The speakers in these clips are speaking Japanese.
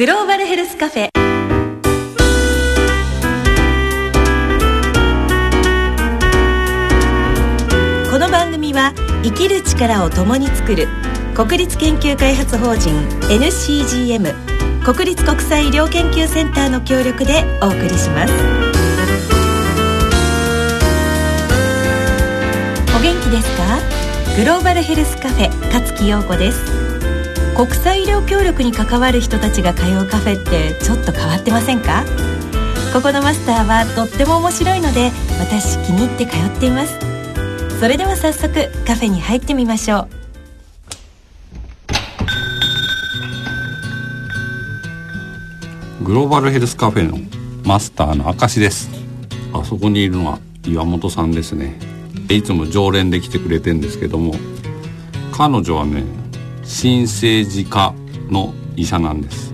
グローバルヘルスカフェ。この番組は生きる力を共に作る国立研究開発法人 NCGM 国立国際医療研究センターの協力でお送りします。お元気ですか？グローバルヘルスカフェ勝木陽子です。国際医療協力に関わる人たちが通うカフェってちょっと変わってませんか？ここのマスターはとっても面白いので私気に入って通っています。それでは早速カフェに入ってみましょう。グローバルヘルスカフェのマスターの証です。あそこにいるのは岩本さんですね。いつも常連で来てくれてんですけども彼女はね新生児科の医者なんです。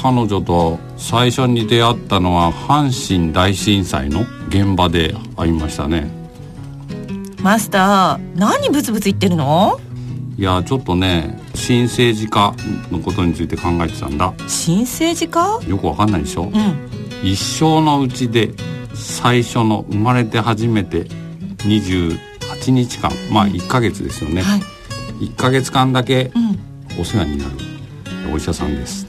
彼女と最初に出会ったのは阪神大震災の現場で会いましたね。マスター何ブツブツ言ってるの？いやちょっとね新生児科のことについて考えてたんだ。新生児科？よくわかんないでしょ、うん。一生のうちで最初の生まれて初めて28日間まあ1ヶ月ですよね、はい1ヶ月間だけうん。お世話になるお医者さんです。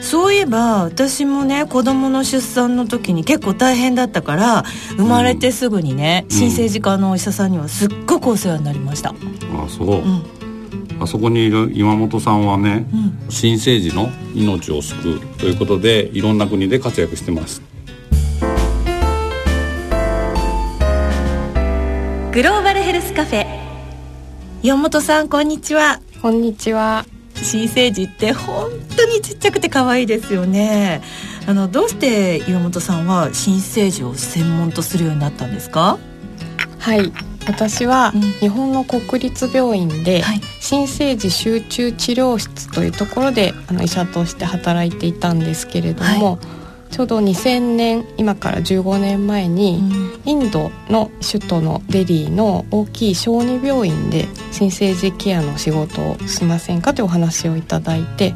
そういえば私もね子供の出産の時に結構大変だったから生まれてすぐにね、うん。新生児科のお医者さんにはすっごくお世話になりました。あそう、うん。あそこにいる岩本さんはね、うん。新生児の命を救うということでいろんな国で活躍してます。グローバルヘルスカフェ岩本さんこんにちは。こんにちは。新生児って本当にちっちゃくて可愛いですよね。あのどうして岩本さんは新生児を専門とするようになったんですか？はい。私はうん。日本の国立病院ではい。新生児集中治療室というところであの医者として働いていたんですけれども、ちょうど2000年今から15年前に、インドの首都のデリーの大きい小児病院で新生児ケアの仕事をしませんかというお話をいただいて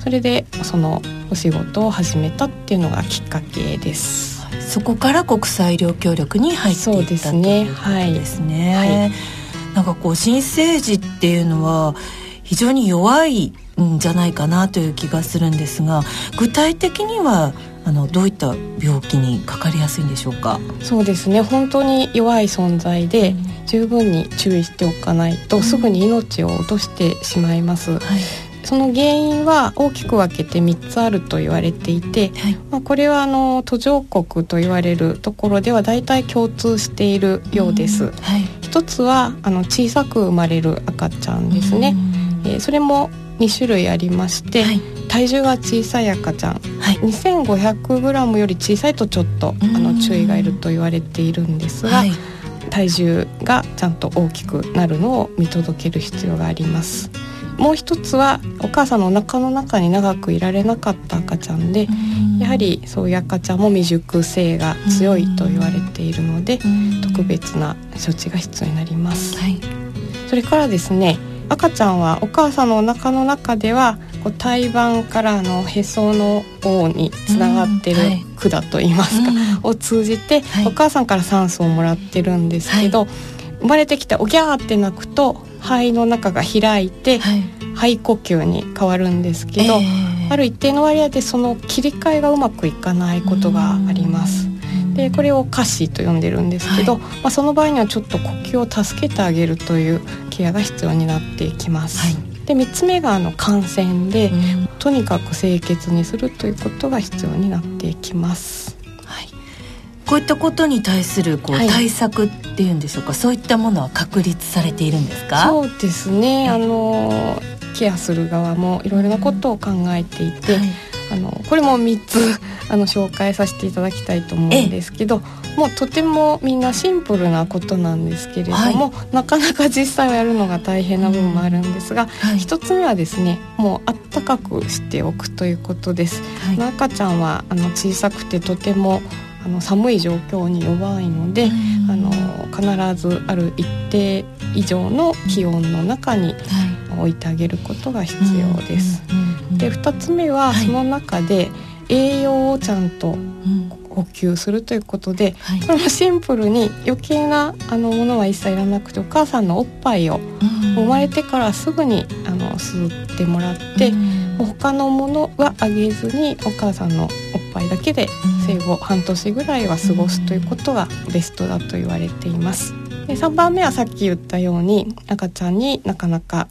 それでそのお仕事を始めたっていうのがきっかけです。そこから国際医療協力に入っていったそうですねということですね。はいなんかこう新生児っていうのは非常に弱いんじゃないかなという気がするんですが具体的にはあのどういった病気にかかりやすいんでしょうか？そうですね。本当に弱い存在で、十分に注意しておかないとすぐに命を落としてしまいます、はい。その原因は大きく分けて3つあると言われていて、はい。まあ、これはあの途上国と言われるところでは大体共通しているようです、はい。一つはあの小さく生まれる赤ちゃんですね、うん。えーそれも2種類ありまして、はい体重が小さい赤ちゃんはい。2500g より小さいとちょっとあうんの注意がいると言われているんですが、はい。体重がちゃんと大きくなるのを見届ける必要がありますもう一つはお母さんのお腹の中に長くいられなかった赤ちゃんでやはりそういう赤ちゃんも未熟性が強いと言われているので特別な処置が必要になりますはい。それからですね赤ちゃんはお母さんのお腹の中ではこう胎盤からあのへその緒につながってるうんはい。管といいますか、を通じて、はい。お母さんから酸素をもらってるんですけど、生まれてきておぎゃーって泣くと肺の中が開いて、はい。肺呼吸に変わるんですけど、えーある一定の割合でその切り替えがうまくいかないことがあります。でこれを下肢と呼んでるんですけど、はまあ、その場合にはちょっと呼吸を助けてあげるというケアが必要になっていきます。はいで3つ目があの感染で、うんとにかく清潔にするということが必要になっていきます。はい。こういったことに対するこうはい対策っていうんでしょうか、そういったものは確立されているんですか？そうですね、はいあのケアする側もいろいろなことを考えていて、はいあのこれも3つ あの紹介させていただきたいと思うんですけどもうとてもみんなシンプルなことなんですけれども、なかなか実際はやるのが大変な部分もあるんですが、はい一つ目はですねもうあったかくしておくということです。はい。赤ちゃんはあの小さくてとてもあの寒い状況に弱いので、うん。あの必ずある一定以上の気温の中にはい。置いてあげることが必要です。うんうんうんで2つ目はその中で栄養をちゃんと補給するということで、はい、これもシンプルに余計なあのものは一切いらなくてお母さんのおっぱいを生まれてからすぐにあの吸ってもらって、うん、他のものはあげずにお母さんのおっぱいだけで生後半年ぐらいは過ごすということがベストだと言われています。で3番目はさっき言ったように赤ちゃんになかなか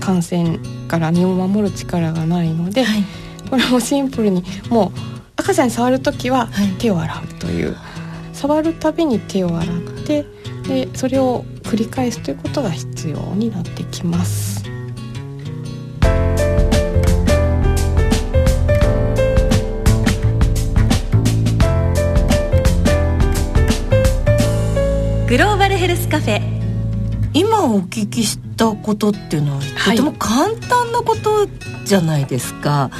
感染から身を守る力がないので、はい、これもシンプルにもう赤ちゃんに触る時は手を洗うという、はい、触るたびに手を洗ってでそれを繰り返すということが必要になってきます。グローバルヘルスカフェ今お聞きしたことっていうのはとても簡単なことじゃないですか、は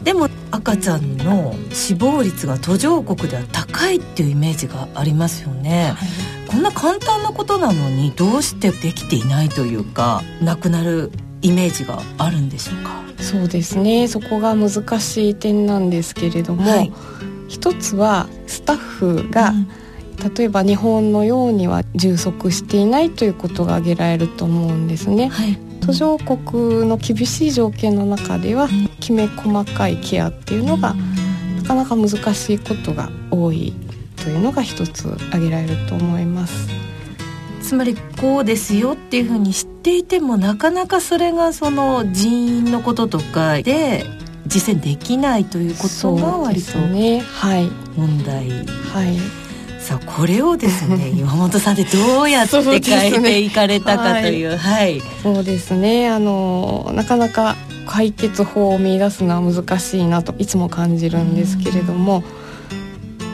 い、でも赤ちゃんの死亡率が途上国では高いっていうイメージがありますよね、はい、こんな簡単なことなのにどうしてできていないというかなくなるイメージがあるんでしょうか？そうですね。そこが難しい点なんですけれども、はい、一つはスタッフが、うん例えば日本のようには充足していないということが挙げられると思うんですね。はい、途上国の厳しい条件の中ではきめ細かいケアっていうのがなかなか難しいことが多いというのが一つ挙げられると思います。つまりこうですよっていうふうに知っていてもなかなかそれがその人員のこととかで実践できないということが割と問題。はいさあこれをですね 岩本さんでどうやって変えていかれたかという、はい、そうですね。あのなかなか解決法を見出すのは難しいなといつも感じるんですけれども、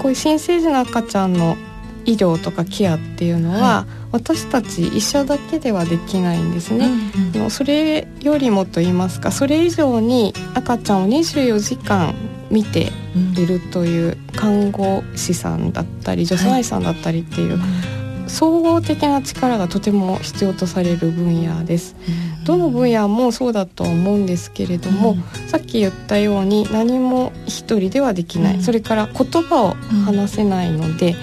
こういう新生児の赤ちゃんの医療とかケアっていうのは、はい、私たち医者だけではできないんですね、うんうん、それよりもと言いますかそれ以上に赤ちゃんを24時間見ているという看護師さんだったり助産師さんだったりっていう、総合的な力がとても必要とされる分野です。どの分野もそうだと思うんですけれども、さっき言ったように何も一人ではできない、それから言葉を話せないので、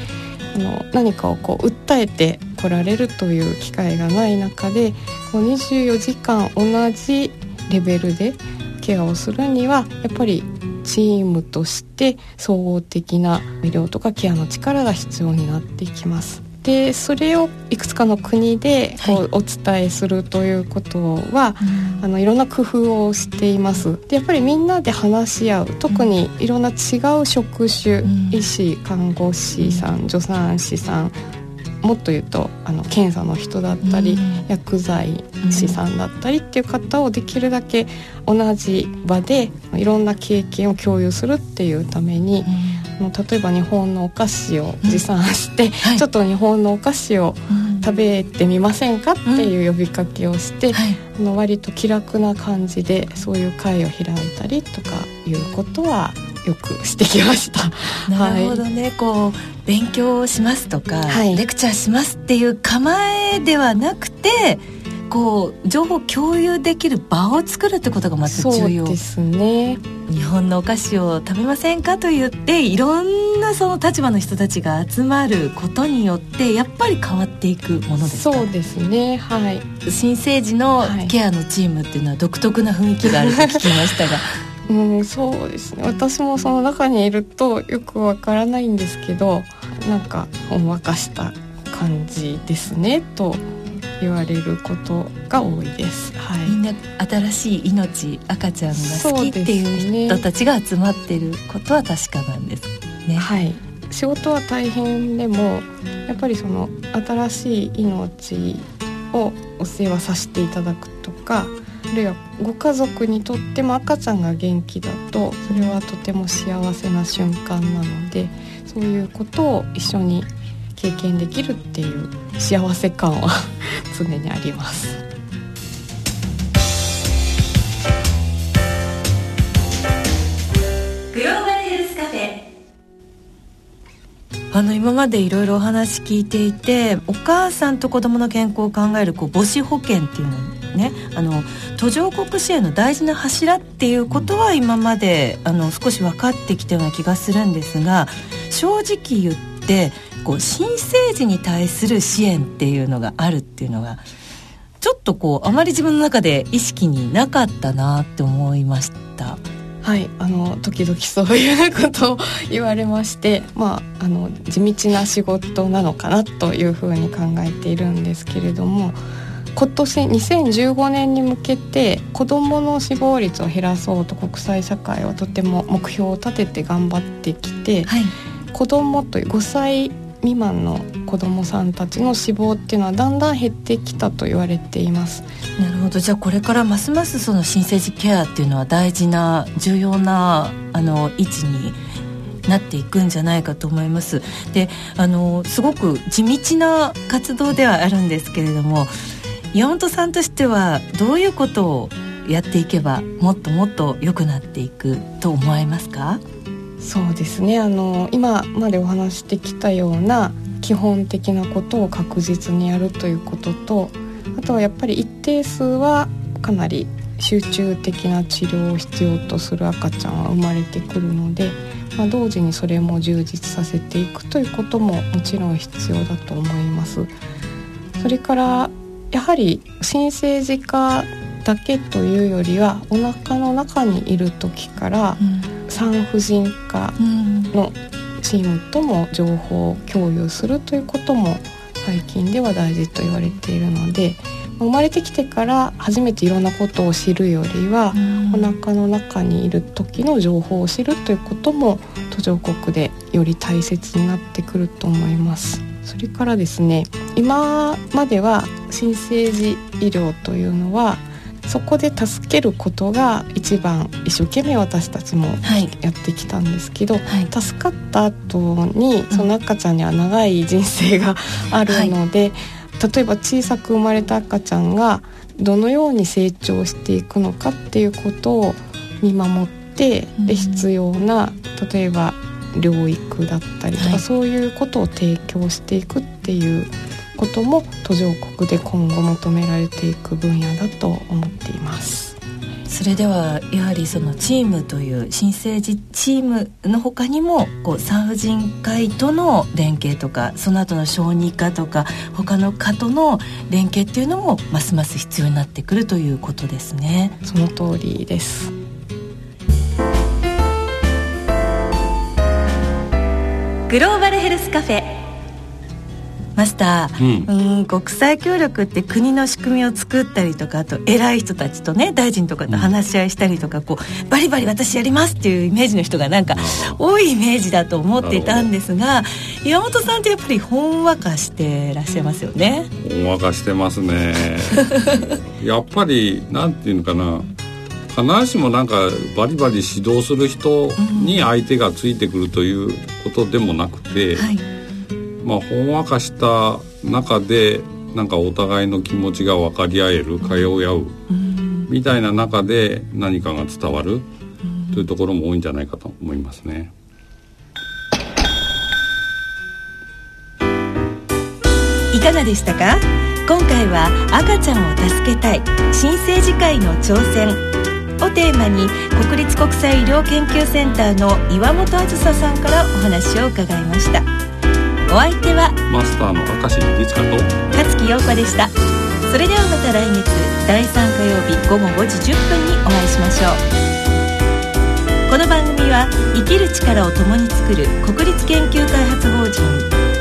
あの何かをこう訴えてこられるという機会がない中でこう24時間同じレベルでケアをするにはやっぱりチームとして総合的な医療とかケアの力が必要になっていきます。でそれをいくつかの国でこうお伝えするということは、はい、あのいろんな工夫をしています。でやっぱりみんなで話し合う。特にいろんな違う職種、うん、医師看護師さん助産師さんもっと言うとあの検査の人だったり、うん、薬剤師さんだったりっていう方をできるだけ同じ場でいろんな経験を共有するっていうために、うん、例えば日本のお菓子を持参して、ちょっと日本のお菓子を食べてみませんかっていう呼びかけをして、はい、あの割と気楽な感じでそういう会を開いたりとかいうことはよくしてきました。なるほどね、はい、こう勉強しますとか、はい、レクチャーしますっていう構えではなくてこう情報共有できる場を作るってことがまず重要。ですね。日本のお菓子を食べませんかと言っていろんなその立場の人たちが集まることによってやっぱり変わっていくものですか？そうですね。はい。新生児のケアのチームっていうのは独特な雰囲気があると聞きましたが うんそうですね。私もその中にいるとよくわからないんですけどなんかほんわかした感じですねと言われることが多いです、はい、みんな新しい命赤ちゃんが好きっていう人たちが集まってることは確かなんですね。はい。仕事は大変でもやっぱりその新しい命をお世話させていただくとかあるいはご家族にとっても赤ちゃんが元気だとそれはとても幸せな瞬間なのでそういうことを一緒に経験できるっていう幸せ感は 常にあります。グローバルヘルスカフェあの今までいろいろお話聞いていてお母さんと子供の健康を考えるこう母子保険っていうのねあの途上国支援の大事な柱っていうことは今まであの少し分かってきたような気がするんですが正直言ってこう新生児に対する支援っていうのがあるっていうのがちょっとこうあまり自分の中で意識になかったなって思いました。はいあの時々そういうことを言われましてまああの地道な仕事なのかなというふうに考えているんですけれども今年2015年に向けて子どもの死亡率を減らそうと国際社会はとても目標を立てて頑張ってきて、はい、子どもという5歳未満の子どもさんたちの死亡っていうのはだんだん減ってきたと言われています。なるほど。じゃあこれからますますその新生児ケアっていうのは大事な重要なあの位置になっていくんじゃないかと思います。であのすごく地道な活動ではあるんですけれども岩本さんとしてはどういうことをやっていけばもっともっと良くなっていくと思いますか？そうですねあの今までお話してきたような基本的なことを確実にやるということとあとはやっぱり一定数はかなり集中的な治療を必要とする赤ちゃんは生まれてくるので、まあ、同時にそれも充実させていくということももちろん必要だと思います。それからやはり新生児科だけというよりはお腹の中にいる時から、うん産婦人科のチームとも情報を共有するということも最近では大事と言われているので生まれてきてから初めていろんなことを知るよりは、お腹の中にいる時の情報を知るということも途上国でより大切になってくると思います。それからですね今までは新生児医療というのはそこで助けることが一番一生懸命私たちもやってきたんですけど、はい、助かった後にその赤ちゃんには長い人生があるので、はい、例えば小さく生まれた赤ちゃんがどのように成長していくのかっていうことを見守ってで必要な例えば療育だったりとか、はい、そういうことを提供していくっていうことも途上国で今後求められていく分野だと思っています。それではやはりそのチームという新生児チームの他にもこう産婦人科医との連携とかその後の小児科とか他の科との連携っていうのもますます必要になってくるということですね。その通りです。グローバルヘルスカフェマスター、うん、うん国際協力って国の仕組みを作ったりとかあと偉い人たちとね大臣とかと話し合いしたりとか、こうバリバリ私やりますっていうイメージの人がなんか多いイメージだと思っていたんですが岩本さんってやっぱりほんわかしてらっしゃいますよね。ほんわかしてますね。やっぱりなんていうのかな。必ずしもなんかバリバリ指導する人に相手がついてくるということでもなくて、うんはいまあ、ほんわかした中でなんかお互いの気持ちが分かり合える通い合うみたいな中で何かが伝わるというところも多いんじゃないかと思いますね。いかがでしたか？今回は赤ちゃんを助けたい新生児会の挑戦をテーマに国立国際医療研究センターの岩本あずささんからお話を伺いました。お相手はマスターの明石律香と勝木陽子でしたそれではまた来月第3火曜日午後5時10分にお会いしましょうこの番組は生きる力を共に作る国立研究開発法人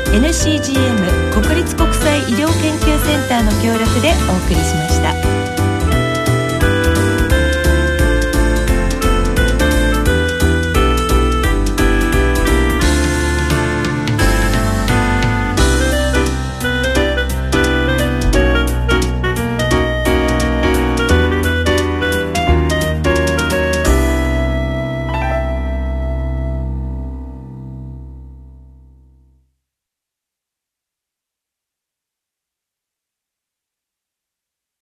NCGM 国立国際医療研究センターの協力でお送りしました。